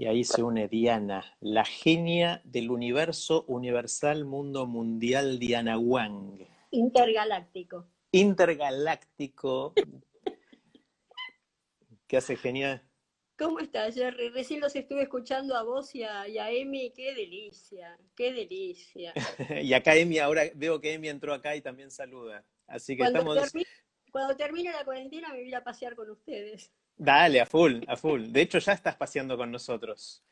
Y ahí se une Diana, la genia del universo universal, mundo mundial, Diana Wang. Intergaláctico. Intergaláctico. ¿Qué hace genial? ¿Cómo estás, Jerry? Recién los estuve escuchando a vos y a, Emi. Qué delicia, qué delicia. y acá Emi, ahora veo que Emi entró acá y también saluda. Así que cuando estamos. cuando termine la cuarentena me voy a pasear con ustedes. Dale, a full, a full. De hecho, ya estás paseando con nosotros.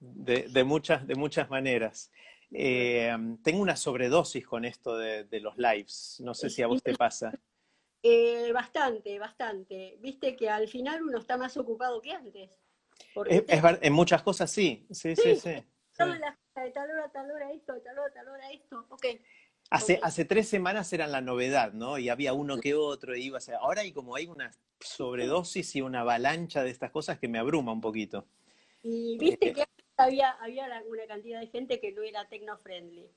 De, muchas, de muchas maneras. Eh, tengo una sobredosis con esto de, los lives. No sé si a vos te pasa. Eh, bastante, bastante. Viste que al final uno está más ocupado que antes. en muchas cosas sí, sí, sí, sí. de tal hora tal hora esto, de tal hora tal hora esto. Ok, Hace, hace tres semanas eran la novedad, ¿no? Y había uno que otro, y iba a ser. Ahora hay como hay una sobredosis y una avalancha de estas cosas que me abruma un poquito. Y viste que había, había una cantidad de gente que no era tecno-friendly.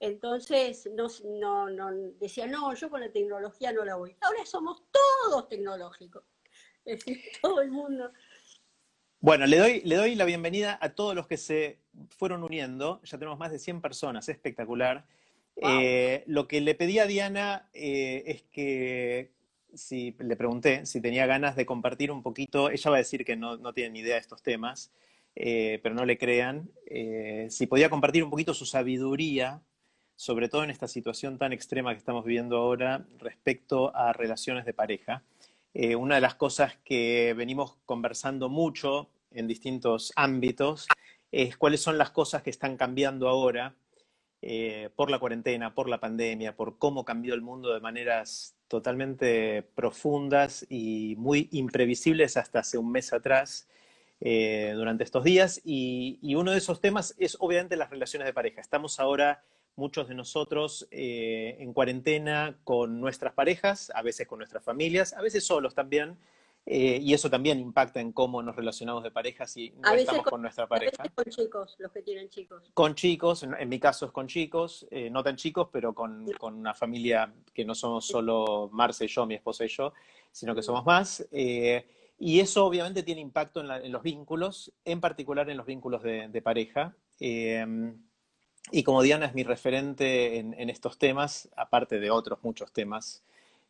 Entonces, no, no, no, decía, no, yo con la tecnología no la voy. Ahora somos todos tecnológicos. Es decir, todo el mundo. Bueno, le doy, le doy la bienvenida a todos los que se fueron uniendo. Ya tenemos más de 100 personas, espectacular. Eh, lo que le pedí a Diana eh, es que, si le pregunté si tenía ganas de compartir un poquito, ella va a decir que no, tiene ni idea de estos temas, eh, pero no le crean, si podía compartir un poquito su sabiduría, sobre todo en esta situación tan extrema que estamos viviendo ahora respecto a relaciones de pareja. una de las cosas que venimos conversando mucho en distintos ámbitos es cuáles son las cosas que están cambiando ahora eh, por la cuarentena, por la pandemia, por cómo cambió el mundo de maneras totalmente profundas y muy imprevisibles hasta hace un mes atrás eh, durante estos días. Y, uno de esos temas es obviamente las relaciones de pareja. Estamos ahora muchos de nosotros eh, en cuarentena con nuestras parejas, a veces con nuestras familias, a veces solos también. Eh, y eso también impacta en cómo nos relacionamos de pareja si no estamos con, nuestra pareja. con chicos, los que tienen chicos. Con chicos, en, mi caso es con chicos, eh, no tan chicos, pero con, una familia que no somos solo Marce y yo, mi esposa y yo, sino que somos más. Eh, y eso obviamente tiene impacto en, los vínculos, en particular en los vínculos de, pareja. y como Diana es mi referente en estos temas, aparte de otros muchos temas,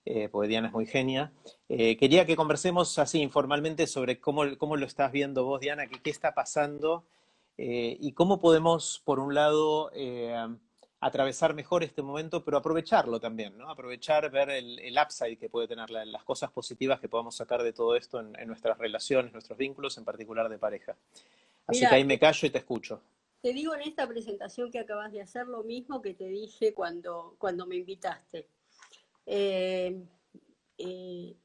eh, porque Diana es muy genia. Eh, quería que conversemos así informalmente sobre cómo, cómo lo estás viendo vos, Diana, qué, qué está pasando eh, y cómo podemos, por un lado, atravesar mejor este momento, pero aprovecharlo también, ¿no? Aprovechar, ver el, el upside que puede tener, las cosas positivas que podamos sacar de todo esto en, nuestras relaciones, nuestros vínculos, en particular de pareja. Así que ahí me callo y te escucho. Te digo en esta presentación que acabas de hacer lo mismo que te dije cuando, cuando me invitaste. Eh,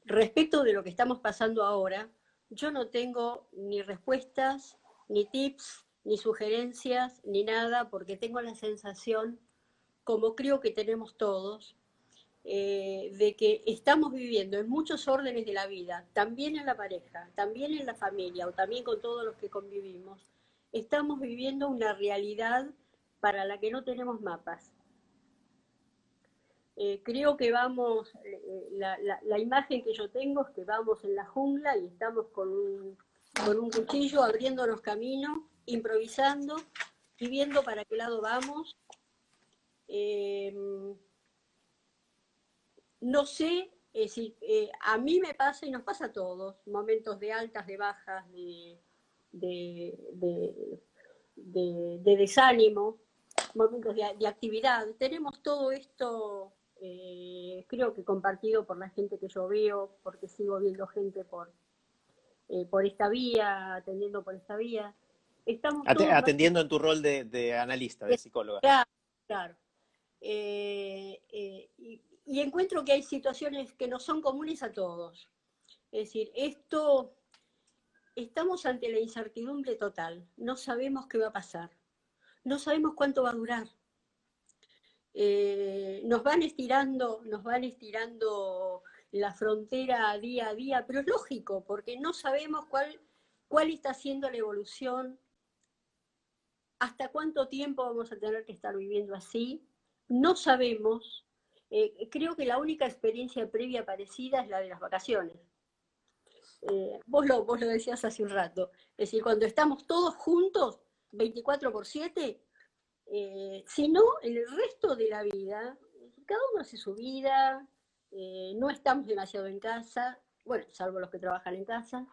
respecto de lo que estamos pasando ahora, yo no tengo ni respuestas, ni tips, ni sugerencias, ni nada, porque tengo la sensación, como creo que tenemos todos, eh, de que estamos viviendo en muchos órdenes de la vida, también en la pareja, también en la familia o también con todos los que convivimos, estamos viviendo una realidad para la que no tenemos mapas. Eh, creo que vamos, eh, la, imagen que yo tengo es que vamos en la jungla y estamos con un, con un cuchillo abriéndonos camino, improvisando y viendo para qué lado vamos. No sé, si, eh, a mí me pasa y nos pasa a todos, momentos de altas, de bajas, de, de, desánimo, momentos de, actividad. Tenemos todo esto, eh, creo que compartido por la gente que yo veo, porque sigo viendo gente por, eh, por esta vía, atendiendo por esta vía. Estamos atendiendo en tu rol de, analista, de psicóloga. Claro, claro. Eh, y, y encuentro que hay situaciones que no son comunes a todos. Es decir, esto estamos ante la incertidumbre total, no sabemos qué va a pasar, no sabemos cuánto va a durar. Eh, nos van estirando, nos van estirando la frontera día a día, pero es lógico, porque no sabemos cuál, cuál está siendo la evolución, hasta cuánto tiempo vamos a tener que estar viviendo así, no sabemos. Eh, creo que la única experiencia previa parecida es la de las vacaciones eh, lo, vos lo decías hace un rato, es decir, cuando estamos todos juntos, 24 por 7, eh, si no, en el resto de la vida, cada uno hace su vida, eh, no estamos demasiado en casa, bueno, salvo los que trabajan en casa,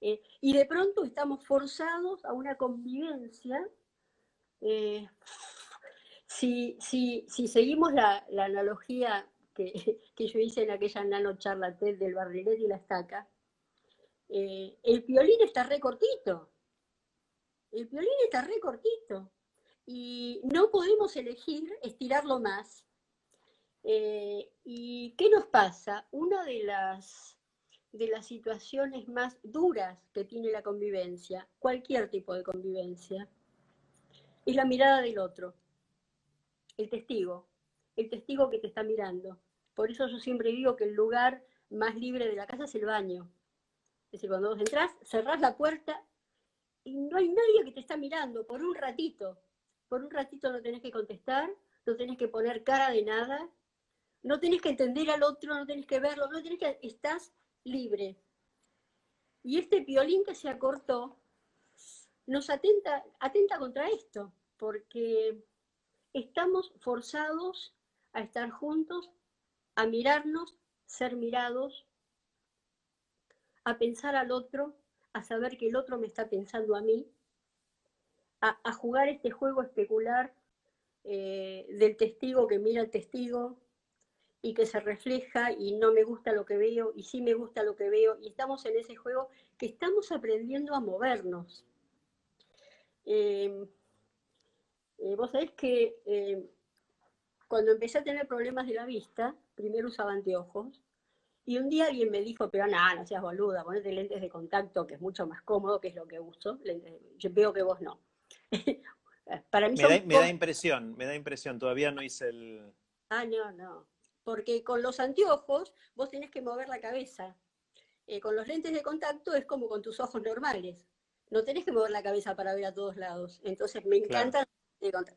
y de pronto estamos forzados a una convivencia. Si, si, si, seguimos la, la analogía que, que, yo hice en aquella nano charla del barrilet y la estaca, eh, el violín está re cortito. El violín está re cortito. Y no podemos elegir estirarlo más. Eh, ¿Y qué nos pasa? Una de las, de las situaciones más duras que tiene la convivencia, cualquier tipo de convivencia, es la mirada del otro, el testigo, el testigo que te está mirando. Por eso yo siempre digo que el lugar más libre de la casa es el baño, es decir, cuando vos entrás, cerrás la puerta y no hay nadie que te está mirando por un ratito. Por un ratito no tenés que contestar, no tenés que poner cara de nada, no tenés que entender al otro, no tenés que verlo, no tenés que... Estás libre. Y este violín que se acortó nos atenta, atenta contra esto, porque estamos forzados a estar juntos, a mirarnos, ser mirados, a pensar al otro, a saber que el otro me está pensando a mí, a, jugar este juego especular eh, del testigo que mira al testigo y que se refleja y no me gusta lo que veo y sí me gusta lo que veo y estamos en ese juego que estamos aprendiendo a movernos. Em, eh, vos sabés que cuando empecé a tener problemas de la vista, primero usaba anteojos y un día alguien me dijo, pero nada, no seas boluda, ponete lentes de contacto, que es mucho más cómodo, que es lo que uso. yo veo que vos no. Para mí me, da, impresión, me da impresión, todavía no hice el... Ah, no, no. Porque con los anteojos vos tenés que mover la cabeza. Eh, con los lentes de contacto es como con tus ojos normales. No tenés que mover la cabeza para ver a todos lados. Entonces me encanta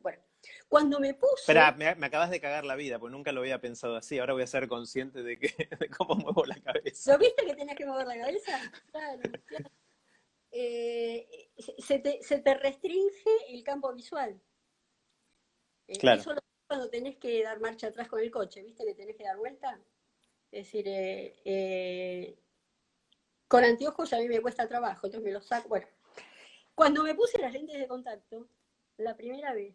bueno, cuando me puse... Espera, me, acabas de cagar la vida, porque nunca lo había pensado así. Ahora voy a ser consciente de, que, cómo muevo la cabeza. ¿Lo viste que tenías que mover la cabeza? Claro. Eh, se, te, restringe el campo visual. Eh, claro. Eso cuando tenés que dar marcha atrás con el coche, ¿viste que tenés que dar vuelta? Es decir, eh, con anteojos a mí me cuesta trabajo, entonces me los saco. Bueno, cuando me puse las lentes de contacto, la primera vez.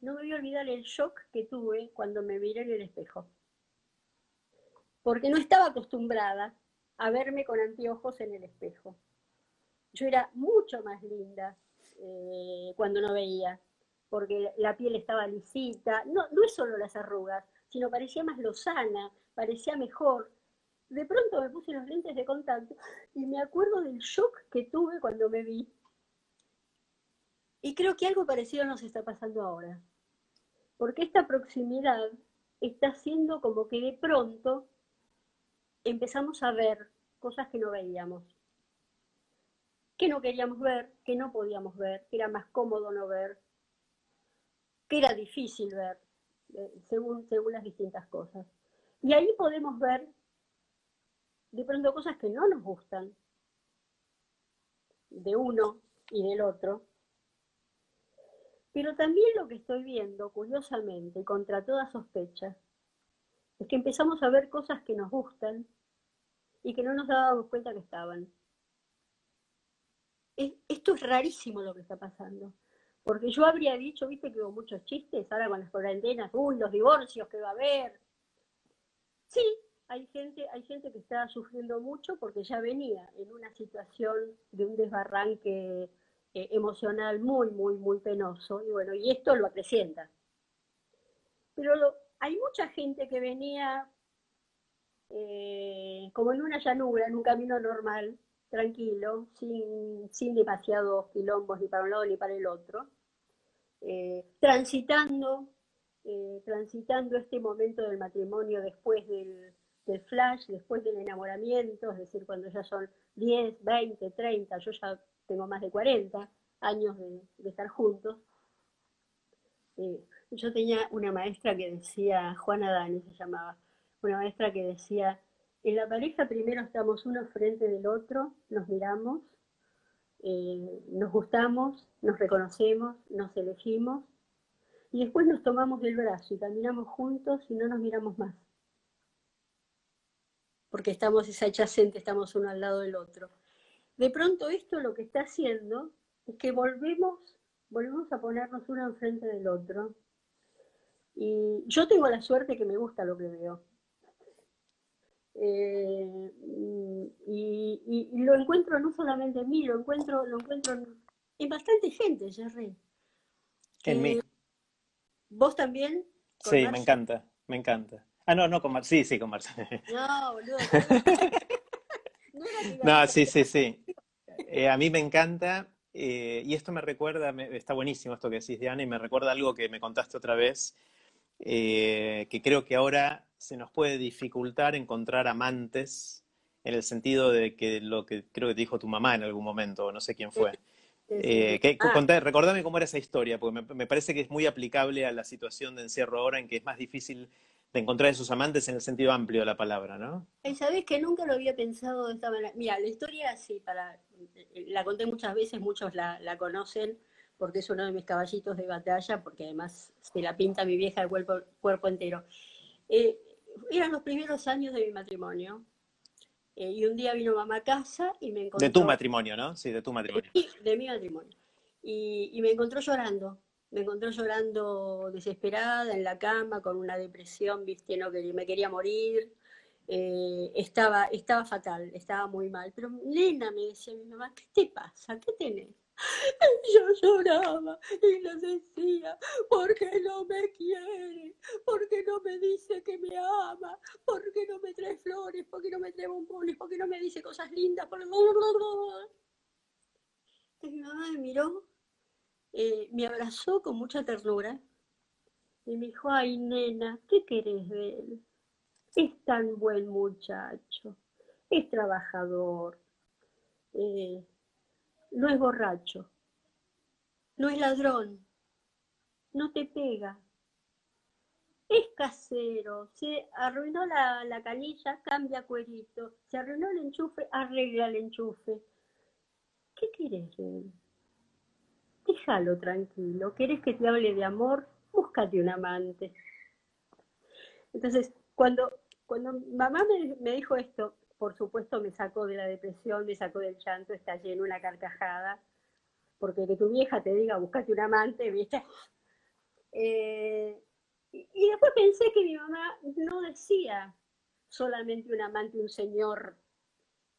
No me voy a olvidar el shock que tuve cuando me miré en el espejo. Porque no estaba acostumbrada a verme con anteojos en el espejo. Yo era mucho más linda eh, cuando no veía, porque la piel estaba lisita. No, no es solo las arrugas, sino parecía más lozana, parecía mejor. De pronto me puse los lentes de contacto y me acuerdo del shock que tuve cuando me vi y creo que algo parecido nos está pasando ahora. Porque esta proximidad está haciendo como que de pronto empezamos a ver cosas que no veíamos. Que no queríamos ver, que no podíamos ver, que era más cómodo no ver, que era difícil ver, eh, según, según las distintas cosas. Y ahí podemos ver de pronto cosas que no nos gustan de uno y del otro, pero también lo que estoy viendo, curiosamente, contra toda sospecha, es que empezamos a ver cosas que nos gustan y que no nos dábamos cuenta que estaban. Esto es rarísimo lo que está pasando. Porque yo habría dicho, viste que hubo muchos chistes ahora con las cuarentenas, uy, los divorcios que va a haber. Sí, hay gente, hay gente que está sufriendo mucho porque ya venía en una situación de un desbarranque eh, emocional muy, muy, muy penoso. Y bueno, y esto lo acrecienta. Pero hay mucha gente que venía eh, como en una llanura, en un camino normal, tranquilo, sin, sin demasiados quilombos ni para un lado ni para el otro, eh, transitando, eh, transitando este momento del matrimonio después del, flash, después del enamoramiento, es decir, cuando ya son 10, 20, 30, yo ya tengo más de 40 años de, estar juntos. Eh, yo tenía una maestra que decía, Juana Dani se llamaba, una maestra que decía, en la pareja primero estamos uno frente del otro, nos miramos, eh, nos gustamos, nos reconocemos, nos elegimos y después nos tomamos del brazo y caminamos juntos y no nos miramos más. Porque estamos esa adyacente, estamos uno al lado del otro. De pronto esto lo que está haciendo es que volvemos, volvemos a ponernos uno enfrente del otro. Y yo tengo la suerte que me gusta lo que veo. Eh, y, lo encuentro no solamente en mí, lo encuentro, lo encuentro en, bastante gente, Jerry. En mí. Eh, ¿Vos también? Sí, me encanta, me encanta. Ah, no, no con Marcia. Sí, sí, con Marcia. No, boludo. no, sí, sí, sí. Eh, a mí me encanta, y esto me recuerda, está buenísimo esto que decís, Diana, y me recuerda algo que me contaste otra vez, que creo que ahora se nos puede dificultar encontrar amantes en el sentido de que lo que creo que te dijo tu mamá en algún momento, no sé quién fue. Eh, ah. recordame cómo era esa historia, porque me, parece que es muy aplicable a la situación de encierro ahora en que es más difícil de encontrar esos amantes en el sentido amplio de la palabra, ¿no? Sabes que nunca lo había pensado de esta manera. Mira, la historia sí, para, la conté muchas veces, muchos la, conocen, porque es uno de mis caballitos de batalla, porque además se la pinta mi vieja el cuerpo, cuerpo entero. Eh, eran los primeros años de mi matrimonio. Eh, y un día vino mamá a casa y me encontró... De tu matrimonio, ¿no? Sí, de tu matrimonio. De, mi matrimonio. Y, me encontró llorando. Me encontró llorando desesperada en la cama, con una depresión, viste, no, que me quería morir. Eh, estaba, estaba fatal, estaba muy mal. Pero nena, me decía mi mamá, ¿qué te pasa? ¿Qué tenés? Yo lloraba y le decía, ¿por qué no me quiere? ¿Por qué no me dice que me ama? ¿Por qué no me trae flores? ¿Por qué no me trae bombones? ¿Por qué no me dice cosas lindas? Entonces mi mamá me miró, eh, me abrazó con mucha ternura y me dijo, ay nena, ¿qué querés de él? Es tan buen muchacho, es trabajador. Eh, no es borracho, no es ladrón, no te pega, es casero, se arruinó la, canilla, cambia cuerito, se arruinó el enchufe, arregla el enchufe. ¿Qué quieres de él? Déjalo tranquilo, ¿querés que te hable de amor? Búscate un amante. Entonces, cuando, cuando mamá me dijo esto, por supuesto me sacó de la depresión, me sacó del llanto, está lleno una carcajada, porque que tu vieja te diga, buscate un amante, ¿viste? Eh, y, después pensé que mi mamá no decía solamente un amante, un señor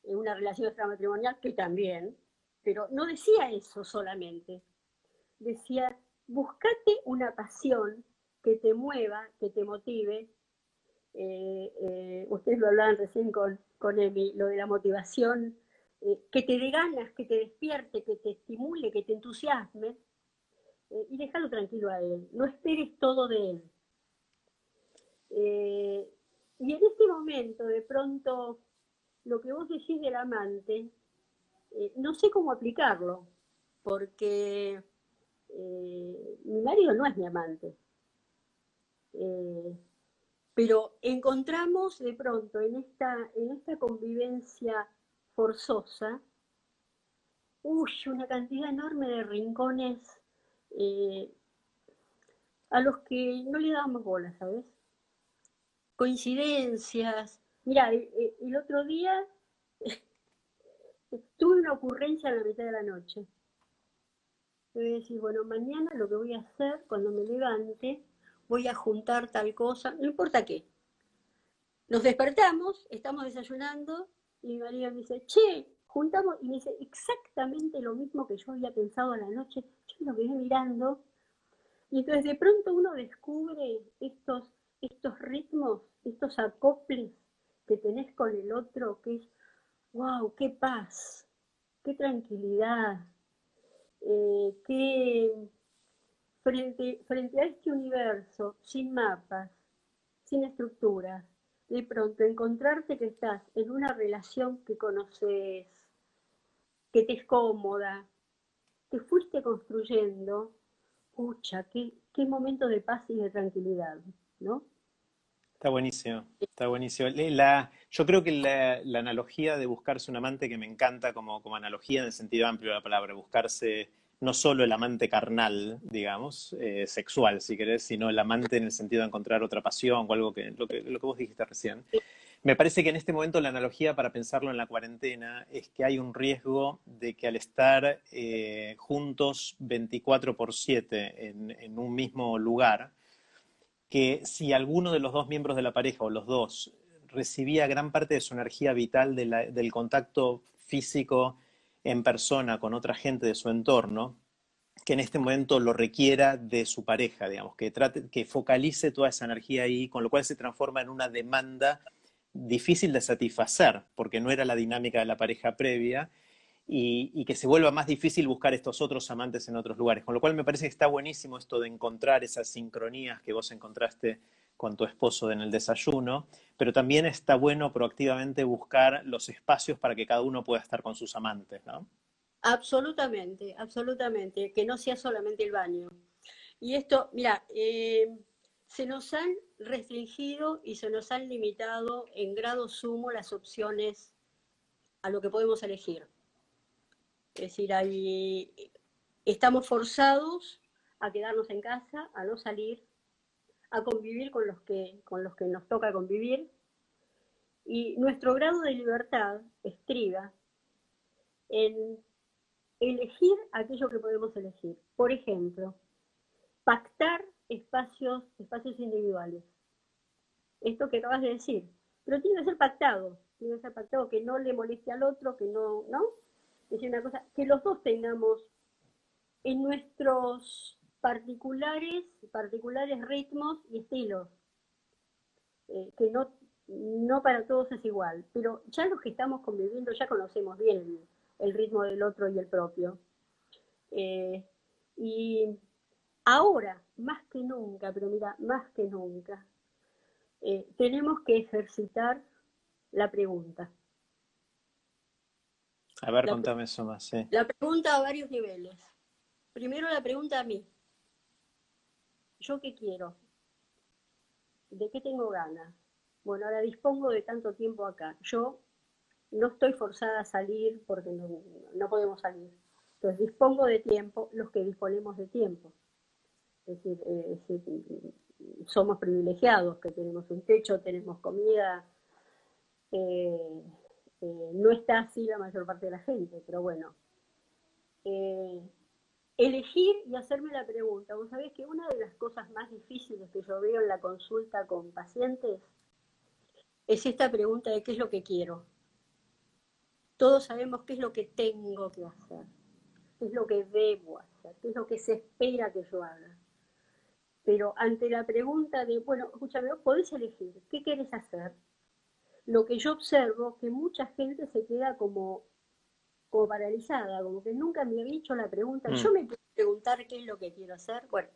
en una relación extramatrimonial, que también, pero no decía eso solamente. Decía, buscate una pasión que te mueva, que te motive. Eh, eh, ustedes lo hablaban recién con, con lo de la motivación, eh, que te dé ganas, que te despierte, que te estimule, que te entusiasme, y déjalo tranquilo a él, no esperes todo de él. Y en este momento, de pronto, lo que vos decís del amante, no sé cómo aplicarlo, porque mi marido no es mi amante pero encontramos de pronto en esta, en esta convivencia forzosa, una cantidad enorme de rincones eh, a los que no le dábamos bola, ¿sabes? Coincidencias. Mira, el, otro día tuve una ocurrencia a la mitad de la noche. Voy decir, bueno, mañana lo que voy a hacer cuando me levante, voy a juntar tal cosa, no importa qué. Nos despertamos, estamos desayunando y marido me dice, che, juntamos, y me dice exactamente lo mismo que yo había pensado a la noche. Yo lo quedé mirando y entonces de pronto uno descubre estos, estos ritmos, estos acoples que tenés con el otro, que es, wow, qué paz, qué tranquilidad, eh, qué frente, frente a este universo sin mapas, sin estructuras, de pronto encontrarte que estás en una relación que conoces, que te es cómoda, que fuiste construyendo, pucha, qué, qué momento de paz y de tranquilidad, ¿no? Está buenísimo, está buenísimo. La, yo creo que la, la, analogía de buscarse un amante que me encanta como, como analogía en el sentido amplio de la palabra, buscarse no solo el amante carnal, digamos, eh, sexual, si querés, sino el amante en el sentido de encontrar otra pasión o algo que lo que, lo que vos dijiste recién. Me parece que en este momento la analogía para pensarlo en la cuarentena es que hay un riesgo de que al estar eh, juntos 24 por 7 en, un mismo lugar, que si alguno de los dos miembros de la pareja o los dos recibía gran parte de su energía vital del contacto físico en persona con otra gente de su entorno, que en este momento lo requiera de su pareja, digamos, que, trate, que focalice toda esa energía ahí, con lo cual se transforma en una demanda difícil de satisfacer, porque no era la dinámica de la pareja previa, y, y, que se vuelva más difícil buscar estos otros amantes en otros lugares. Con lo cual me parece que está buenísimo esto de encontrar esas sincronías que vos encontraste con tu esposo en el desayuno, pero también está bueno proactivamente buscar los espacios para que cada uno pueda estar con sus amantes, ¿no? Absolutamente, absolutamente, que no sea solamente el baño. Y esto, mira, eh, se nos han restringido y se nos han limitado en grado sumo las opciones a lo que podemos elegir. Es decir, ahí estamos forzados a quedarnos en casa, a no salir, a convivir con los que, con los que nos toca convivir. Y nuestro grado de libertad estriba en elegir aquello que podemos elegir. Por ejemplo, pactar espacios, espacios individuales. Esto que acabas de decir. Pero tiene que ser pactado, tiene que ser pactado que no le moleste al otro, que no, ¿no? Es una cosa, que los dos tengamos en nuestros particulares, particulares ritmos y estilos, eh, que no, no para todos es igual, pero ya los que estamos conviviendo ya conocemos bien el, el ritmo del otro y el propio. Eh, y ahora, más que nunca, pero mira, más que nunca, eh, tenemos que ejercitar la pregunta. A ver, la, contame eso más. Sí. La pregunta a varios niveles. Primero la pregunta a mí. ¿Yo qué quiero? ¿De qué tengo ganas? Bueno, ahora dispongo de tanto tiempo acá. Yo no estoy forzada a salir porque no, podemos salir. Entonces dispongo de tiempo los que disponemos de tiempo. Es decir, eh, somos privilegiados, que tenemos un techo, tenemos comida. Eh, eh, no está así la mayor parte de la gente, pero bueno. Elegir y hacerme la pregunta. Vos sabés que una de las cosas más difíciles que yo veo en la consulta con pacientes es esta pregunta de qué es lo que quiero. Todos sabemos qué es lo que tengo que hacer, qué es lo que debo hacer, qué es lo que se espera que yo haga. Pero ante la pregunta de, bueno, escúchame, vos podés elegir, ¿qué quieres hacer? Lo que yo observo que mucha gente se queda como como paralizada, como que nunca me había hecho la pregunta. Mm. Yo me puedo preguntar qué es lo que quiero hacer. Bueno,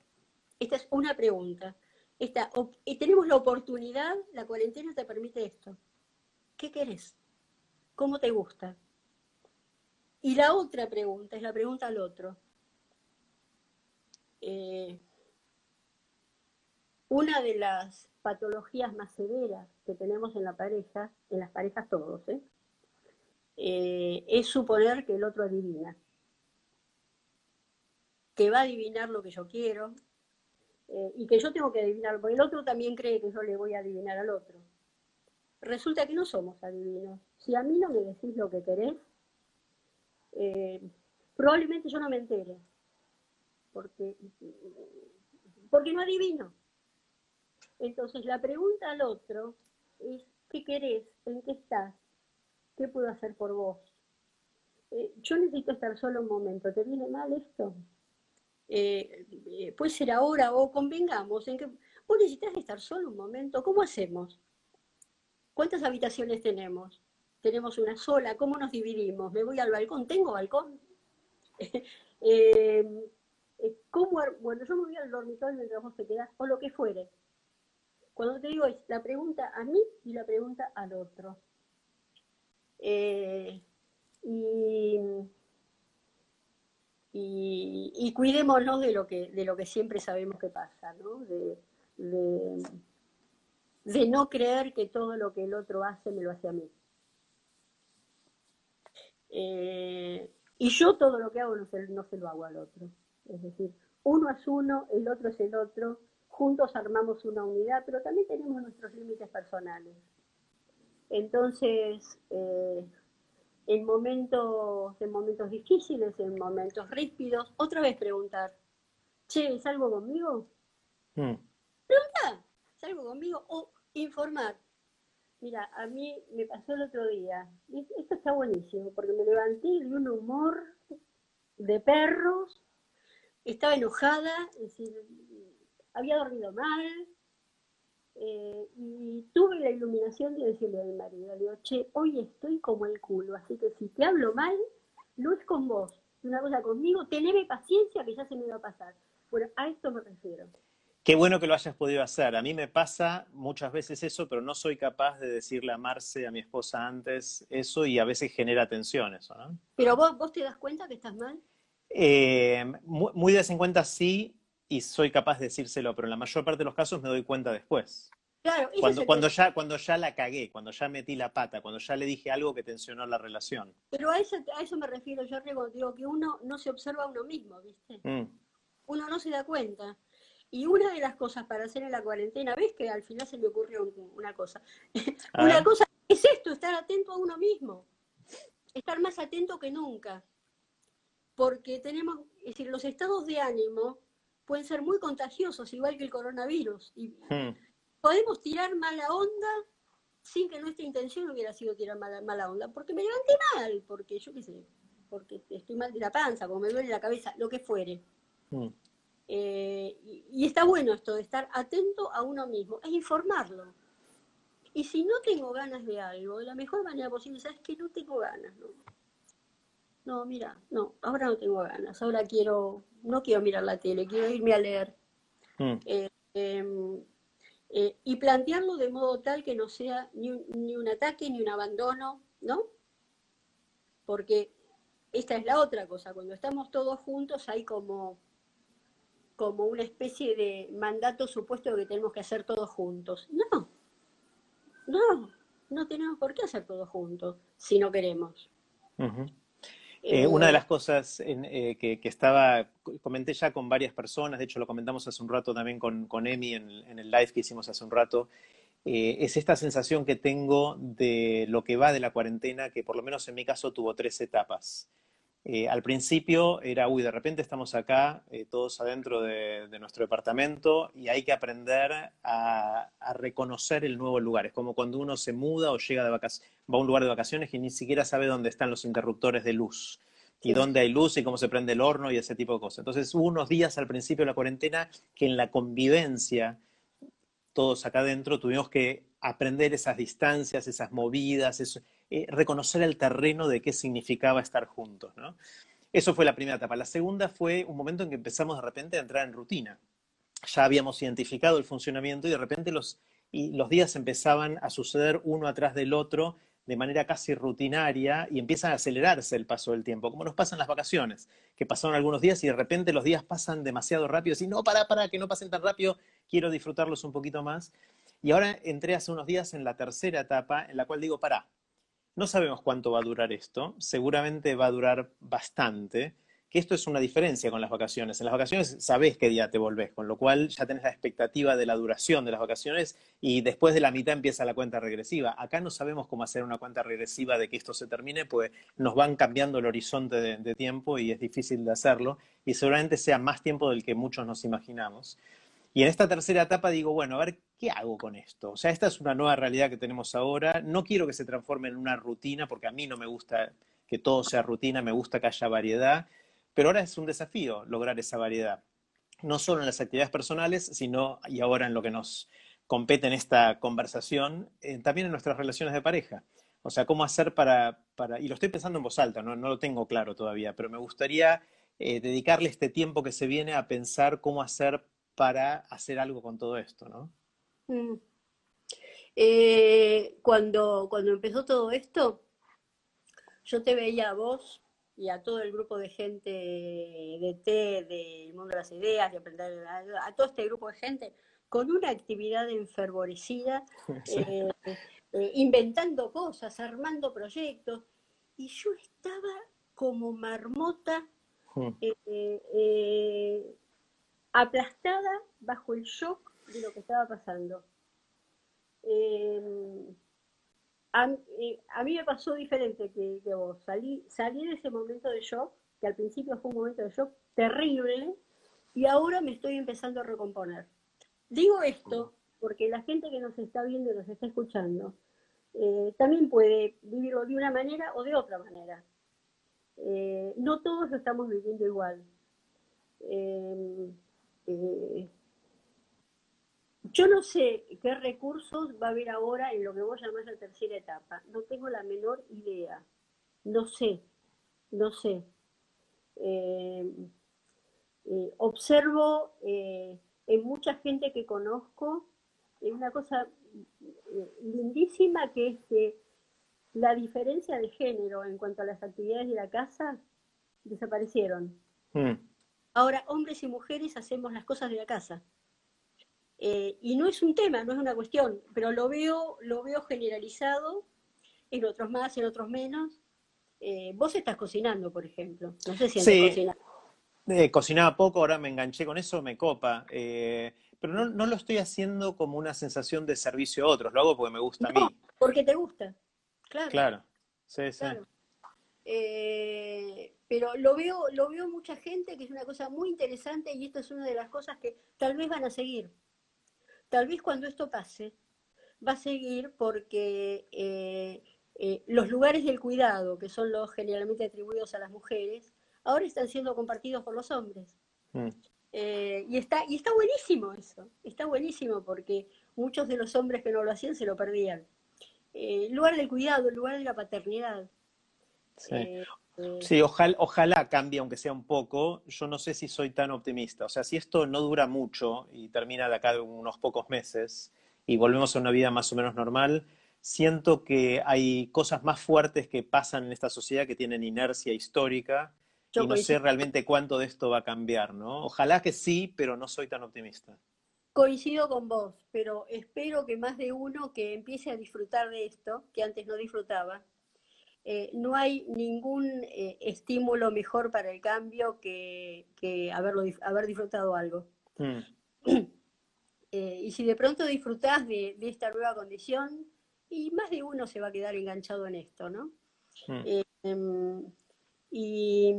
esta es una pregunta. Esta, y tenemos la oportunidad, la cuarentena te permite esto. ¿Qué querés? ¿Cómo te gusta? Y la otra pregunta es la pregunta al otro. Eh, una de las patologías más severas que tenemos en la pareja, en las parejas todos, ¿eh? Eh, es suponer que el otro adivina, que va a adivinar lo que yo quiero eh, y que yo tengo que adivinar, porque el otro también cree que yo le voy a adivinar al otro. Resulta que no somos adivinos. Si a mí no me decís lo que querés, eh, probablemente yo no me entere, porque, porque no adivino. Entonces la pregunta al otro es, ¿qué querés? ¿En qué estás? ¿Qué puedo hacer por vos? Eh, yo necesito estar solo un momento, ¿te viene mal esto? Eh, eh, puede ser ahora o convengamos en que vos necesitas estar solo un momento, ¿cómo hacemos? ¿Cuántas habitaciones tenemos? Tenemos una sola, ¿cómo nos dividimos? ¿Me voy al balcón? ¿Tengo balcón? ¿cómo, bueno, yo me voy al dormitorio mientras vos te quedás, o lo que fuere. Cuando te digo es la pregunta a mí y la pregunta al otro. Eh, y, y, cuidémonos de lo, que, de lo que siempre sabemos que pasa, ¿no? De, de, no creer que todo lo que el otro hace me lo hace a mí. Eh, y yo todo lo que hago no se, no se lo hago al otro. Es decir, uno es uno, el otro es el otro, juntos armamos una unidad, pero también tenemos nuestros límites personales. Entonces, eh, en momentos, en momentos difíciles, en momentos ríspidos, otra vez preguntar, che, ¿salgo conmigo? Mm. Preguntar, ¿salgo conmigo? O informar. Mira, a mí me pasó el otro día, y esto está buenísimo, porque me levanté de un humor de perros, estaba enojada, es decir, había dormido mal, eh, y tuve la iluminación de decirle a mi marido, le digo, che, hoy estoy como el culo, así que si te hablo mal, no es con vos, es una cosa conmigo, teneme paciencia que ya se me va a pasar. Bueno, a esto me refiero. Qué bueno que lo hayas podido hacer. A mí me pasa muchas veces eso, pero no soy capaz de decirle a Marce, a mi esposa antes, eso y a veces genera tensión eso, ¿no? Pero vos, vos te das cuenta que estás mal. Eh, muy, muy de vez en cuenta sí, y soy capaz de decírselo, pero en la mayor parte de los casos me doy cuenta después. Claro, cuando, cuando, ya, cuando ya la cagué, cuando ya metí la pata, cuando ya le dije algo que tensionó la relación. Pero a eso, a eso me refiero, yo digo que uno no se observa a uno mismo, ¿viste? Mm. Uno no se da cuenta. Y una de las cosas para hacer en la cuarentena, ves que al final se me ocurrió una cosa. una cosa es esto, estar atento a uno mismo. Estar más atento que nunca. Porque tenemos, es decir, los estados de ánimo pueden ser muy contagiosos, igual que el coronavirus. Y hmm. podemos tirar mala onda sin que nuestra intención hubiera sido tirar mala, mala onda, porque me levanté mal, porque yo qué sé, porque estoy mal de la panza, como me duele la cabeza, lo que fuere. Hmm. Eh, y, está bueno esto de estar atento a uno mismo, es informarlo. Y si no tengo ganas de algo, de la mejor manera posible, sabes que no tengo ganas, ¿no? No, mira, no, ahora no tengo ganas, ahora quiero no quiero mirar la tele, quiero irme a leer. Mm. Eh, em, eh, y plantearlo de modo tal que no sea ni un, ataque ni un abandono, ¿no? Porque esta es la otra cosa, cuando estamos todos juntos hay como, como una especie de mandato supuesto de que tenemos que hacer todos juntos. No, no, no tenemos por qué hacer todos juntos si no queremos. Eh, una de las cosas eh, que, estaba, comenté ya con varias personas, de hecho lo comentamos hace un rato también con, con Emi en, el live que hicimos hace un rato, eh, es esta sensación que tengo de lo que va de la cuarentena, que por lo menos en mi caso tuvo tres etapas. Eh, al principio era, uy, de repente estamos acá, eh, todos adentro de, nuestro departamento, y hay que aprender a, reconocer el nuevo lugar. Es como cuando uno se muda o llega de vacaciones, va a un lugar de vacaciones y ni siquiera sabe dónde están los interruptores de luz, y dónde hay luz y cómo se prende el horno y ese tipo de cosas. Entonces hubo unos días al principio de la cuarentena que en la convivencia, todos acá adentro, tuvimos que aprender esas distancias, esas movidas, eso, eh, reconocer el terreno de qué significaba estar juntos. ¿no? Eso fue la primera etapa. La segunda fue un momento en que empezamos de repente a entrar en rutina. Ya habíamos identificado el funcionamiento y de repente los, y los días empezaban a suceder uno atrás del otro de manera casi rutinaria y empieza a acelerarse el paso del tiempo, como nos pasan las vacaciones, que pasaron algunos días y de repente los días pasan demasiado rápido, y no, para, para, que no pasen tan rápido, quiero disfrutarlos un poquito más. Y ahora entré hace unos días en la tercera etapa, en la cual digo, para, no sabemos cuánto va a durar esto, seguramente va a durar bastante, que esto es una diferencia con las vacaciones. En las vacaciones sabés qué día te volvés, con lo cual ya tenés la expectativa de la duración de las vacaciones y después de la mitad empieza la cuenta regresiva. Acá no sabemos cómo hacer una cuenta regresiva de que esto se termine, pues nos van cambiando el horizonte de, de tiempo y es difícil de hacerlo y seguramente sea más tiempo del que muchos nos imaginamos. Y en esta tercera etapa digo, bueno, a ver, ¿qué hago con esto? O sea, esta es una nueva realidad que tenemos ahora. No quiero que se transforme en una rutina, porque a mí no me gusta que todo sea rutina, me gusta que haya variedad. Pero ahora es un desafío lograr esa variedad, no solo en las actividades personales, sino, y ahora en lo que nos compete en esta conversación, también en nuestras relaciones de pareja. O sea, cómo hacer para, para y lo estoy pensando en voz alta, no, no lo tengo claro todavía, pero me gustaría eh, dedicarle este tiempo que se viene a pensar cómo hacer para hacer algo con todo esto, ¿no? Mm. Eh, cuando, cuando empezó todo esto, yo te veía a vos y a todo el grupo de gente de T, del mundo de las ideas, de aprender, a, todo este grupo de gente, con una actividad enfervorecida, eh, eh, inventando cosas, armando proyectos, y yo estaba como marmota, eh, aplastada bajo el shock de lo que estaba pasando. Eh, a, mí me pasó diferente que, vos. Salí, de ese momento de shock, que al principio fue un momento de shock terrible, y ahora me estoy empezando a recomponer. Digo esto porque la gente que nos está viendo y nos está escuchando eh, también puede vivirlo de una manera o de otra manera. Eh, no todos lo estamos viviendo igual. Yo no sé qué recursos va a haber ahora en lo que vos llamás la tercera etapa. No tengo la menor idea. No sé, no sé. Eh, eh, observo eh, en mucha gente que conozco una cosa lindísima que es que la diferencia de género en cuanto a las actividades de la casa desaparecieron. Hmm. Ahora, hombres y mujeres hacemos las cosas de la casa. Eh, y no es un tema, no es una cuestión, pero lo veo, lo veo generalizado, en otros más, en otros menos. Eh, vos estás cocinando, por ejemplo. No sé si sí. Eh, cocinaba poco, ahora me enganché con eso, me copa. pero no, no, lo estoy haciendo como una sensación de servicio a otros, lo hago porque me gusta a mí. Porque te gusta, claro. Claro, sí, sí. Pero lo veo, lo veo mucha gente que es una cosa muy interesante y esto es una de las cosas que tal vez van a seguir. Tal vez cuando esto pase, va a seguir porque eh, eh, los lugares del cuidado, que son los generalmente atribuidos a las mujeres, ahora están siendo compartidos por los hombres. Mm. Eh, y, está, y está buenísimo eso, está buenísimo porque muchos de los hombres que no lo hacían se lo perdían. el lugar del cuidado, el lugar de la paternidad. Sí, ojalá, ojalá cambie, aunque sea un poco. Yo no sé si soy tan optimista. O sea, si esto no dura mucho y termina de acá de unos pocos meses y volvemos a una vida más o menos normal, siento que hay cosas más fuertes que pasan en esta sociedad que tienen inercia histórica y no sé realmente cuánto de esto va a cambiar, ¿no? Ojalá que sí, pero no soy tan optimista. Coincido con vos, pero espero que más de uno que empiece a disfrutar de esto, que antes no disfrutaba, eh, no hay ningún eh, estímulo mejor para el cambio que, haberlo, haber disfrutado algo. Mm. Eh, y si de pronto disfrutás de, esta nueva condición, y más de uno se va a quedar enganchado en esto, ¿no? Mm. Em, y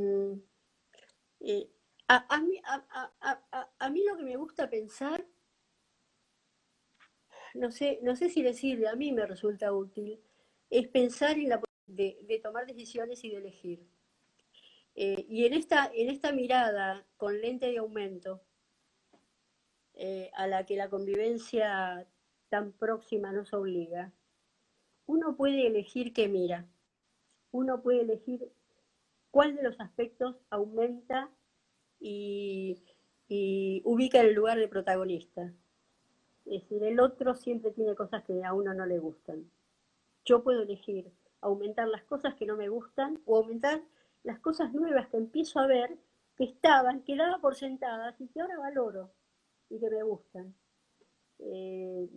a, mí, a, mí, lo que me gusta pensar, no sé, no sé si decirle, a mí me resulta útil, es pensar en la de, tomar decisiones y de elegir. Eh, y en esta, en esta mirada con lente de aumento, eh, a la que la convivencia tan próxima nos obliga, uno puede elegir qué mira, uno puede elegir cuál de los aspectos aumenta y, y ubica en el lugar de protagonista. Es decir, el otro siempre tiene cosas que a uno no le gustan. Yo puedo elegir aumentar las cosas que no me gustan o aumentar las cosas nuevas que empiezo a ver que estaban, que daba por sentadas y que ahora valoro y que me gustan. Eh,